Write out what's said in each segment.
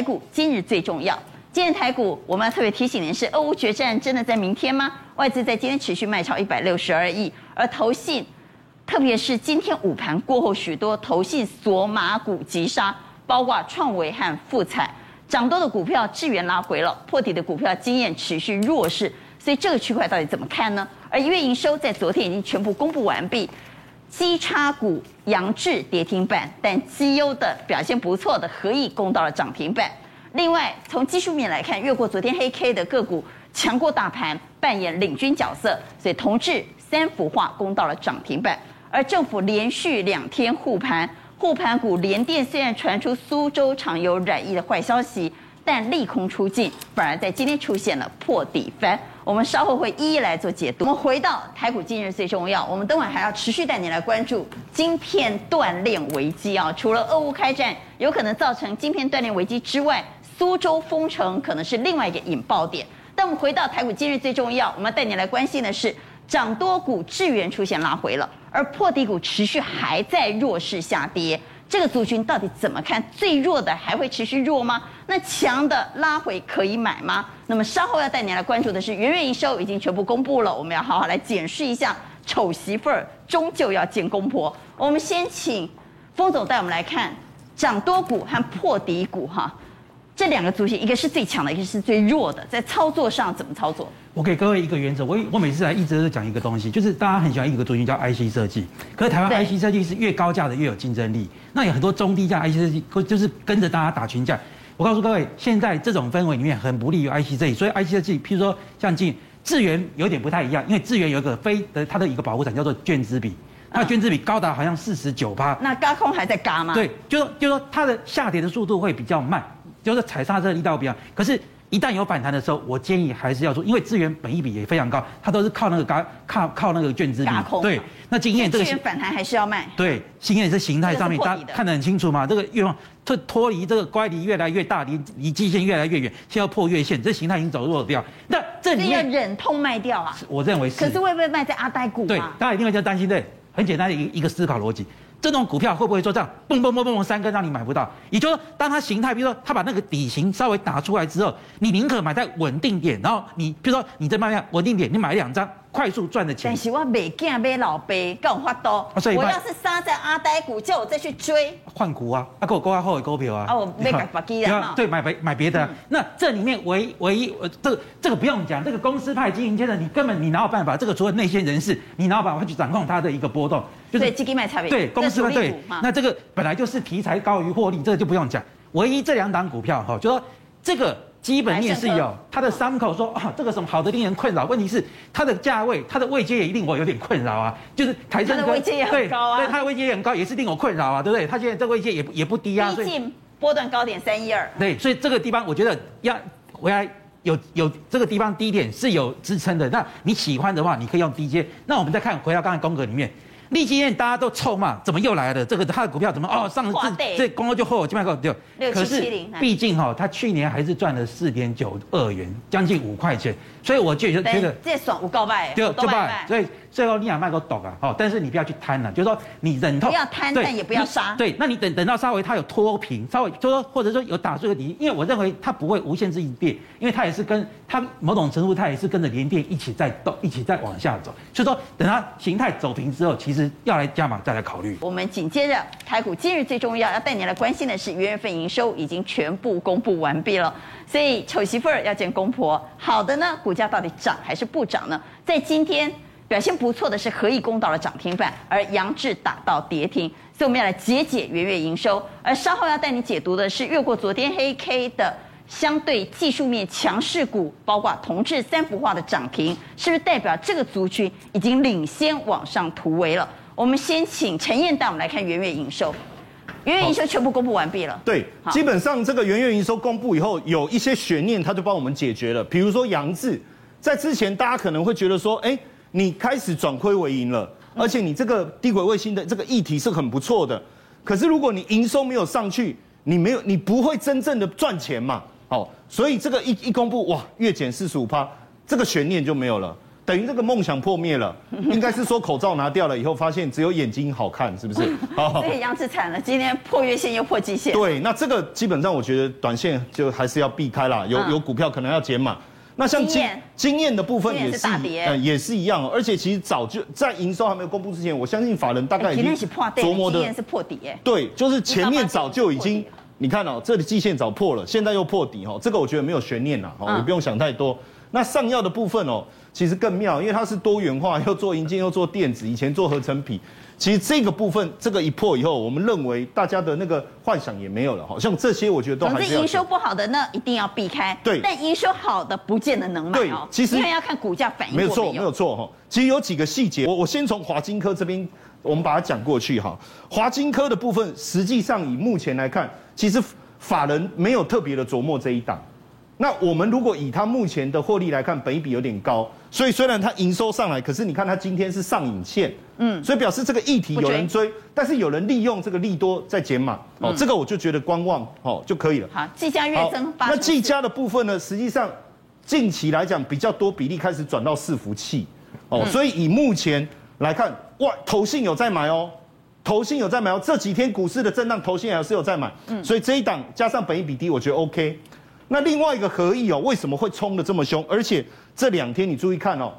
台股今日最重要。今天台股我们要特别提醒您是，俄乌决战真的在明天吗？外资在今天持续卖超一百六十二亿，而投信，特别是今天午盘过后，许多投信索马股急杀，包括创维和富彩，涨多的股票智源拉回了，破底的股票经验持续弱势，所以这个区块到底怎么看呢？而月营收在昨天已经全部公布完毕。基差股扬智跌停板，但绩优的表现不错的合意攻到了涨停板。另外，从技术面来看，越过昨天黑 K 的个股强过大盘，扮演领军角色，所以同致三福化攻到了涨停板。而政府连续两天护盘，护盘股联电虽然传出苏州厂有染疫的坏消息，但利空出尽，反而在今天出现了破底翻。我们稍后会一一来做解读。我们回到台股今日最重要，我们等会还要持续带你来关注晶片断链危机啊！除了俄乌开战有可能造成晶片断链危机之外，苏州封城可能是另外一个引爆点。但我们回到台股今日最重要，我们要带你来关心的是，涨多股智源出现拉回了，而破底股持续还在弱势下跌。这个族群到底怎么看？最弱的还会持续弱吗？那强的拉回可以买吗？那么稍后要带你来关注的是，元月营收已经全部公布了，我们要好好来检视一下。丑媳妇儿终究要见公婆。我们先请封总带我们来看涨多股和破底股哈。这两个族群，一个是最强的，一个是最弱的，在操作上怎么操作？我给各位一个原则，我我每次来一直都是讲一个东西，就是大家很喜欢一个族群叫 IC 设计，可是台湾 IC 设计是越高价的越有竞争力，那有很多中低价 IC 设计，就是跟着大家打群架。我告诉各位，现在这种氛围里面很不利于 IC 设计，所以 IC 设计，譬如说像进智源有点不太一样，因为智源有一个非的它的一个保护伞叫做绢织比，那绢织比高达好像四十九趴，那高空还在嘎吗？对，就说就说它的下跌的速度会比较慢。就是踩刹车的力道比较，可是，一旦有反弹的时候，我建议还是要做，因为资源本益比也非常高，它都是靠那个嘎靠靠那个绢织比。对，那经验这个反弹还是要卖。对，经验是形态上面大家看得很清楚嘛，这个愿望脱脱离这个乖离越来越大，离离基线越来越远，现在要破月线，这形态已经走弱掉。那这里面要忍痛卖掉啊？我认为是。可是会不会卖在阿呆股？对，大家一定会这样担心。对，很简单的一一个思考逻辑。这种股票会不会做这样，蹦蹦蹦蹦蹦三根让你买不到？也就是说，当它形态，比如说它把那个底型稍微打出来之后，你宁可买在稳定点，然后你比如说你在卖量稳定点，你买两张。快速赚的钱，但是我买囝买老爸，跟我发多。我要是杀在阿呆股，叫我再去追换股啊，啊，给我勾下后尾股票啊。啊，我买别别机啊。对，买别买别的。那这里面唯唯一，呃，这个这个不用讲，这个公司派经营阶层，你根本你哪有办法？这个除了内线人士，你哪有办法去掌控它的一个波动？就是基金卖差别。对，公司派对。那这个本来就是题材高于获利，这个就不用讲。唯一这两档股票哈，就说这个。基本面是有，它的伤口说啊，这个什么好的令人困扰。问题是它的价位，它的位阶也令我有点困扰啊。就是台积的位阶也很高啊，对，它的位阶也很高，也是令我困扰啊，对不对？它现在这个位阶也也不低啊。毕竟波段高点三一二。对，所以这个地方我觉得要回来有有这个地方低点是有支撑的。那你喜欢的话，你可以用低阶。那我们再看回到刚才宫格里面。立基院大家都臭骂，怎么又来了？这个他的股票怎么哦？上次这公告就后，今麦后就。可是毕竟哈，他去年还是赚了四点九二元，将近五块钱，所以我就觉得这爽我告白，就就败，所以。最后你想卖个懂啊，好，但是你不要去贪了，就是说你忍痛，不要贪，但也不要杀。对，那你等等到稍微它有脱贫，稍微就说或者说有打碎个底，因为我认为它不会无限制一变，因为它也是跟它某种程度它也是跟着联电一起在动，一起在往下走。所以说等它形态走平之后，其实要来加码再来考虑。我们紧接着台股今日最重要要带你来关心的是，元月份营收已经全部公布完毕了，所以丑媳妇儿要见公婆。好的呢，股价到底涨还是不涨呢？在今天。表现不错的是合意攻到了涨停板，而杨志打到跌停，所以我们要来解解元月营收。而稍后要带你解读的是越过昨天黑 K 的相对技术面强势股，包括同质三幅画的涨停，是不是代表这个族群已经领先往上突围了？我们先请陈燕带我们来看元月营收。元月营收全部公布完毕了。对，基本上这个元月营收公布以后，有一些悬念，它就帮我们解决了。比如说杨志，在之前大家可能会觉得说，哎。你开始转亏为盈了，而且你这个低轨卫星的这个议题是很不错的。可是如果你营收没有上去，你没有，你不会真正的赚钱嘛？好，所以这个一一公布，哇，月减四十五趴，这个悬念就没有了。等于这个梦想破灭了。应该是说口罩拿掉了以后，发现只有眼睛好看，是不是？好，所以杨志惨了，今天破月线又破季线。对，那这个基本上我觉得短线就还是要避开啦，有有股票可能要减码。那像经经验的部分也是，呃，也是一样，而且其实早就在营收还没有公布之前，我相信法人大概已经琢磨的是破底，对，就是前面早就已经，你看哦，这里季线早破了，现在又破底哦，这个我觉得没有悬念啦，哦，也不用想太多。那上药的部分哦，其实更妙，因为它是多元化，又做银建又做电子，以前做合成皮。其实这个部分，这个一破以后，我们认为大家的那个幻想也没有了。好像这些，我觉得都还是。总之，营收不好的那一定要避开。对。但营收好的不见得能买哦。其实因为要看股价反应没。没有错，没有错哈。其实有几个细节，我我先从华金科这边，我们把它讲过去哈。华金科的部分，实际上以目前来看，其实法人没有特别的琢磨这一档。那我们如果以它目前的获利来看，本益比有点高，所以虽然它营收上来，可是你看它今天是上影线，嗯，所以表示这个议题有人追，但是有人利用这个利多在减码，哦，这个我就觉得观望哦就可以了。好，技嘉月增八，那技嘉的部分呢，实际上近期来讲比较多比例开始转到伺服器，哦，所以以目前来看，哇，投信有在买哦，投信有在买哦，这几天股市的震荡，投信还是有在买，嗯，所以这一档加上本益比低，我觉得 OK。那另外一个合意哦，为什么会冲的这么凶？而且这两天你注意看哦，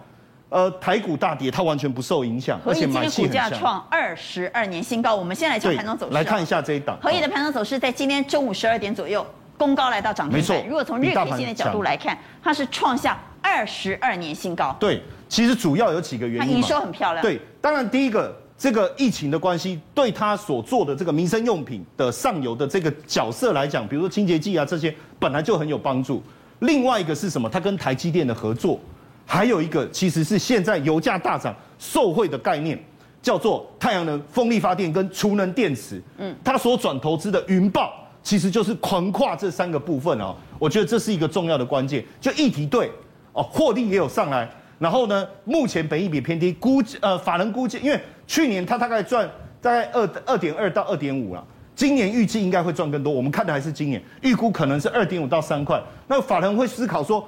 呃，台股大跌，它完全不受影响，而且买气。股价创二十二年新高。我们先来讲盘中走势，来看一下这一档。合意的盘中走势在今天中午十二点左右，攻高来到涨停板。如果从日 K 线的角度来看，它是创下二十二年新高。对，其实主要有几个原因。它营收很漂亮。对，当然第一个。这个疫情的关系，对他所做的这个民生用品的上游的这个角色来讲，比如说清洁剂啊这些，本来就很有帮助。另外一个是什么？他跟台积电的合作，还有一个其实是现在油价大涨受惠的概念，叫做太阳能、风力发电跟储能电池。嗯，他所转投资的云豹，其实就是横跨这三个部分哦。我觉得这是一个重要的关键。就议题对哦，获利也有上来。然后呢，目前本益比偏低，估呃法人估计，因为。去年它大概赚大概二二点二到二点五了，今年预计应该会赚更多。我们看的还是今年预估可能是二点五到三块。那法人会思考说，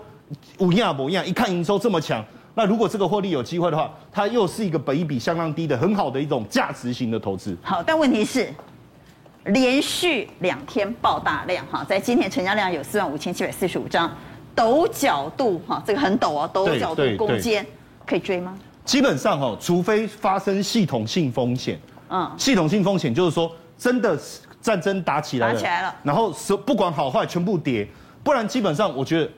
五亚博一样？一看营收这么强，那如果这个获利有机会的话，它又是一个本益比相当低的很好的一种价值型的投资。好，但问题是连续两天爆大量哈，在今天成交量有四万五千七百四十五张，陡角度哈，这个很陡啊，陡角度攻坚可以追吗？基本上哈，除非发生系统性风险，嗯，系统性风险就是说真的战争打起来了，打起来了，然后是不管好坏全部跌，不然基本上我觉得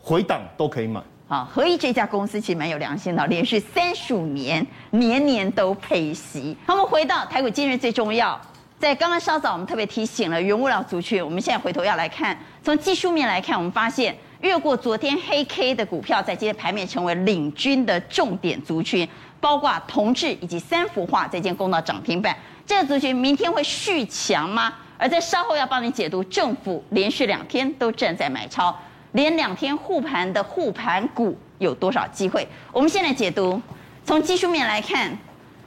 回档都可以买。好，合一这家公司其实蛮有良心的，连续三十五年年年都配息。那我们回到台股今日最重要，在刚刚稍早我们特别提醒了原物料族群，我们现在回头要来看，从技术面来看，我们发现。越过昨天黑 K 的股票，在今天盘面成为领军的重点族群，包括同致以及三福化，在今天攻到涨停板。这个族群明天会续强吗？而在稍后要帮你解读，政府连续两天都站在买超，连两天护盘的护盘股有多少机会？我们先来解读，从技术面来看。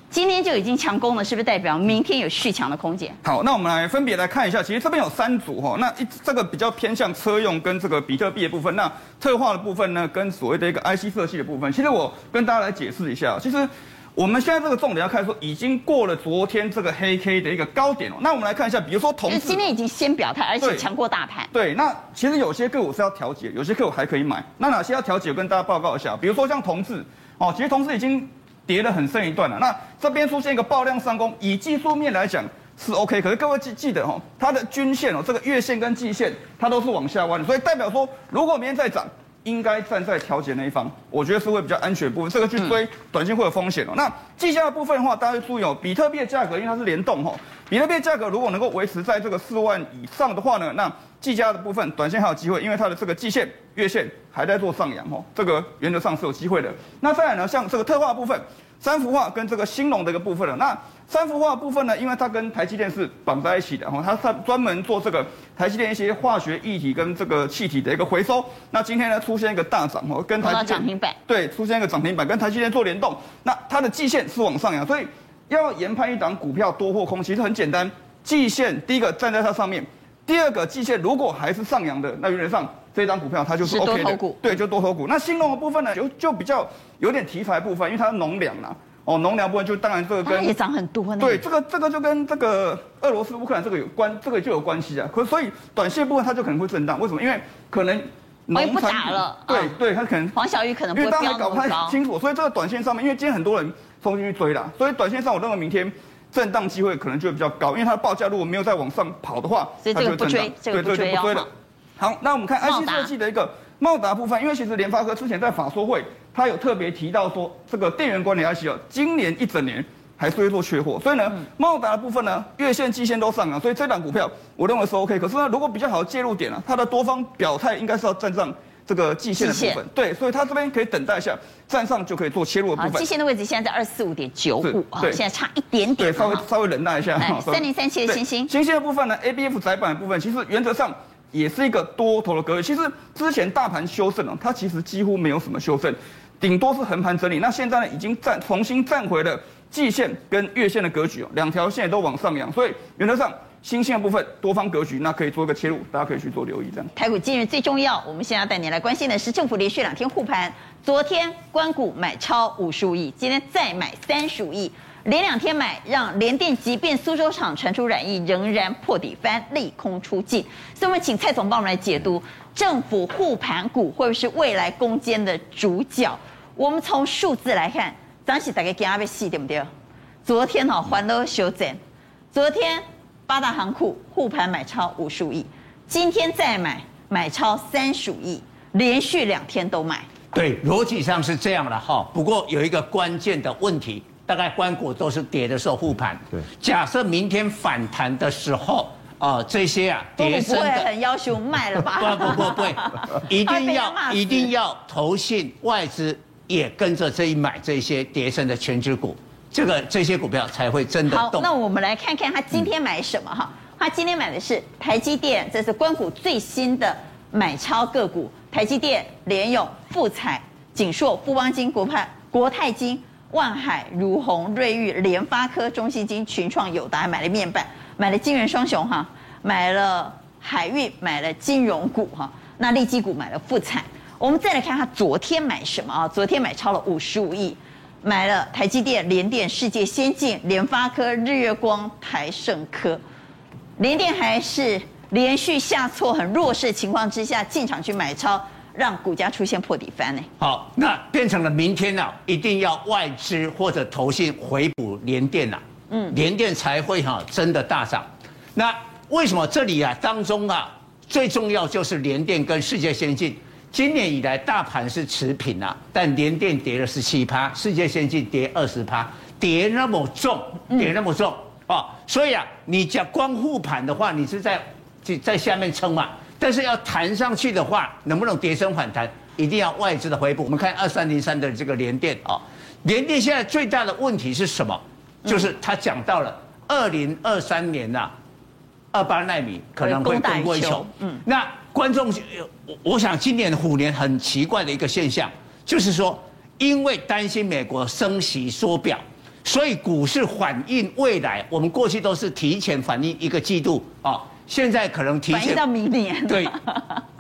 今天就已经强攻了，是不是代表明天有续强的空间？好，那我们来分别来看一下。其实这边有三组哈，那一这个比较偏向车用跟这个比特币的部分，那特化的部分呢，跟所谓的一个 IC 设计的部分。其实我跟大家来解释一下，其实我们现在这个重点要看说，已经过了昨天这个黑 K 的一个高点哦。那我们来看一下，比如说今天已经先表态，而且强过大盘。对，那其实有些个股是要调节，有些个股还可以买。那哪些要调节？我跟大家报告一下，比如说像同志哦，其实同志已经。跌了很深一段了，那这边出现一个爆量上攻，以技术面来讲是 OK，可是各位记记得哦，它的均线哦，这个月线跟季线它都是往下弯的，所以代表说如果明天再涨，应该站在调节那一方，我觉得是会比较安全的部分，这个去追短线会有风险哦。那计价的部分的话，大家注意哦，比特币的价格因为它是联动哦，比特币价格如果能够维持在这个四万以上的话呢，那计价的部分短线还有机会，因为它的这个季线、月线还在做上扬哦，这个原则上是有机会的。那再来呢，像这个特化的部分。三幅画跟这个兴隆的一个部分了。那三福化部分呢，因为它跟台积电是绑在一起的哈，它它专门做这个台积电一些化学液体跟这个气体的一个回收。那今天呢出现一个大涨哦，跟台积电涨停板对，出现一个涨停板，跟台积电做联动。那它的季线是往上扬，所以要研判一档股票多或空，其实很简单。季线第一个站在它上面，第二个季线如果还是上扬的，那原则上这张股票它就是 OK 的，多头股对，就多头股。那兴农的部分呢，就就比较有点题材部分，因为它是农粮啦。哦，农粮部分就当然这个跟也涨很多呢。对，这个这个就跟这个俄罗斯乌克兰这个有关，这个就有关系啊。可所以短线部分它就可能会震荡，为什么？因为可能农产不打了。对对，它可能黄小玉可能不因为大家还搞不太清楚，所以这个短线上面，因为今天很多人冲进去追啦，所以短线上我认为明天震荡机会可能就会比较高，因为它的报价如果没有再往上跑的话，所以这个不追，这个不追了。好，那我们看 IC 设计的一个茂达部分，因为其实联发科之前在法说会。他有特别提到说，这个电源管理 IC 哦，今年一整年还是会做缺货，所以呢，茂达的部分呢，月线、季线都上啊，所以这档股票我认为是 OK。可是呢，如果比较好的介入点啊，它的多方表态应该是要站上这个季线的部分，对，所以它这边可以等待一下，站上就可以做切入的部分。季线的位置现在在二四五点九五啊，现在差一点点，对，稍微稍微忍耐一下。三零三七的星星，星星的部分呢，ABF 窄板的部分，其实原则上也是一个多头的格局。其实之前大盘修正啊，它其实几乎没有什么修正。顶多是横盘整理，那现在呢，已经站重新站回了季线跟月线的格局哦，两条线都往上扬，所以原则上新兴的部分多方格局，那可以做一个切入，大家可以去做留意这样。台股今日最重要，我们现在要带你来关心的是政府连续两天护盘，昨天关股买超五十五亿，今天再买三十五亿，连两天买让联电即便苏州厂传出染疫，仍然破底翻利空出尽，所以我们请蔡总帮我们来解读。政府护盘股会不会是未来攻坚的主角？我们从数字来看，张喜大概给阿贝细对不对？昨天哈欢乐修整，昨天八大行库护盘买超五十五亿，今天再买买超三十五亿，连续两天都买。对，逻辑上是这样的哈。不过有一个关键的问题，大概关股都是跌的时候护盘。对，假设明天反弹的时候。哦，这些啊，跌深的不会很要求卖了吧？不 不不不，一定要一定要投信外资也跟着这一买这些跌深的全值股，这个这些股票才会真的动。好，那我们来看看他今天买什么哈？他今天买的是台积电，这是关股最新的买超个股，台积电、联咏、富彩、锦硕、富邦金、国派、国泰金、万海、如虹、瑞昱、联发科、中信金、群创、友达，还买了面板。买了晶圆双雄哈，买了海运，买了金融股哈，那利基股买了富采。我们再来看他昨天买什么啊？昨天买超了五十五亿，买了台积电、联电、世界先进、联发科、日月光、台盛科。联电还是连续下挫很弱势的情况之下进场去买超，让股价出现破底翻呢。好，那变成了明天呢、啊，一定要外资或者投信回补联电了、啊。嗯，联电才会哈真的大涨。那为什么这里啊当中啊最重要就是联电跟世界先进，今年以来大盘是持平啊，但联电跌了十七趴，世界先进跌二十趴，跌那么重，跌那么重哦。所以啊，你讲光护盘的话，你是在在下面撑嘛。但是要弹上去的话，能不能跌升反弹，一定要外资的回补。我们看二三零三的这个联电啊，联电现在最大的问题是什么？就是他讲到了二零二三年呐，二八奈米可能会供过于求。嗯，那观众，我我想今年虎年很奇怪的一个现象，就是说，因为担心美国升息缩表，所以股市反映未来。我们过去都是提前反映一个季度啊，现在可能提前到明年。对，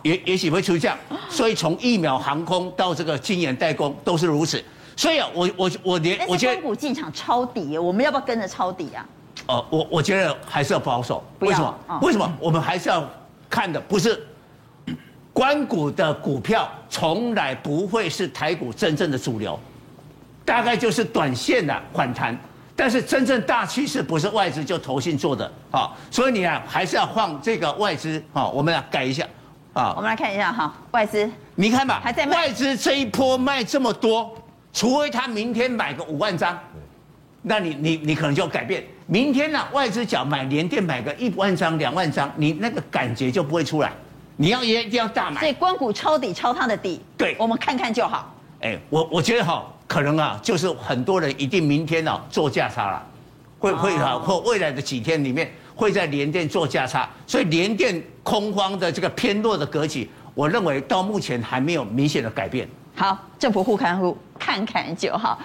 也也许会出这样。所以从疫苗、航空到这个晶圆代工都是如此。所以啊，我我我连我觉得股进场抄底，我们要不要跟着抄底啊？哦，我我觉得还是要保守。为什么？为什么？我们还是要看的不是关股的股票，从来不会是台股真正的主流，大概就是短线的反弹。但是真正大趋势不是外资就投信做的啊，所以你啊还是要放这个外资啊，我们来改一下啊。我们来看一下哈，外资你看吧，还在卖，外资这一波卖这么多。除非他明天买个五万张，那你你你可能就要改变。明天呢、啊，外资讲买连电买个一万张、两万张，你那个感觉就不会出来。你要也一定要大买。所以光谷抄底抄他的底，对，我们看看就好。哎，我我觉得哈，可能啊，就是很多人一定明天呢、啊、做价差了，会会啊，或未来的几天里面会在联电做价差，所以联电空方的这个偏弱的格局，我认为到目前还没有明显的改变。好，政府互看互看看就好。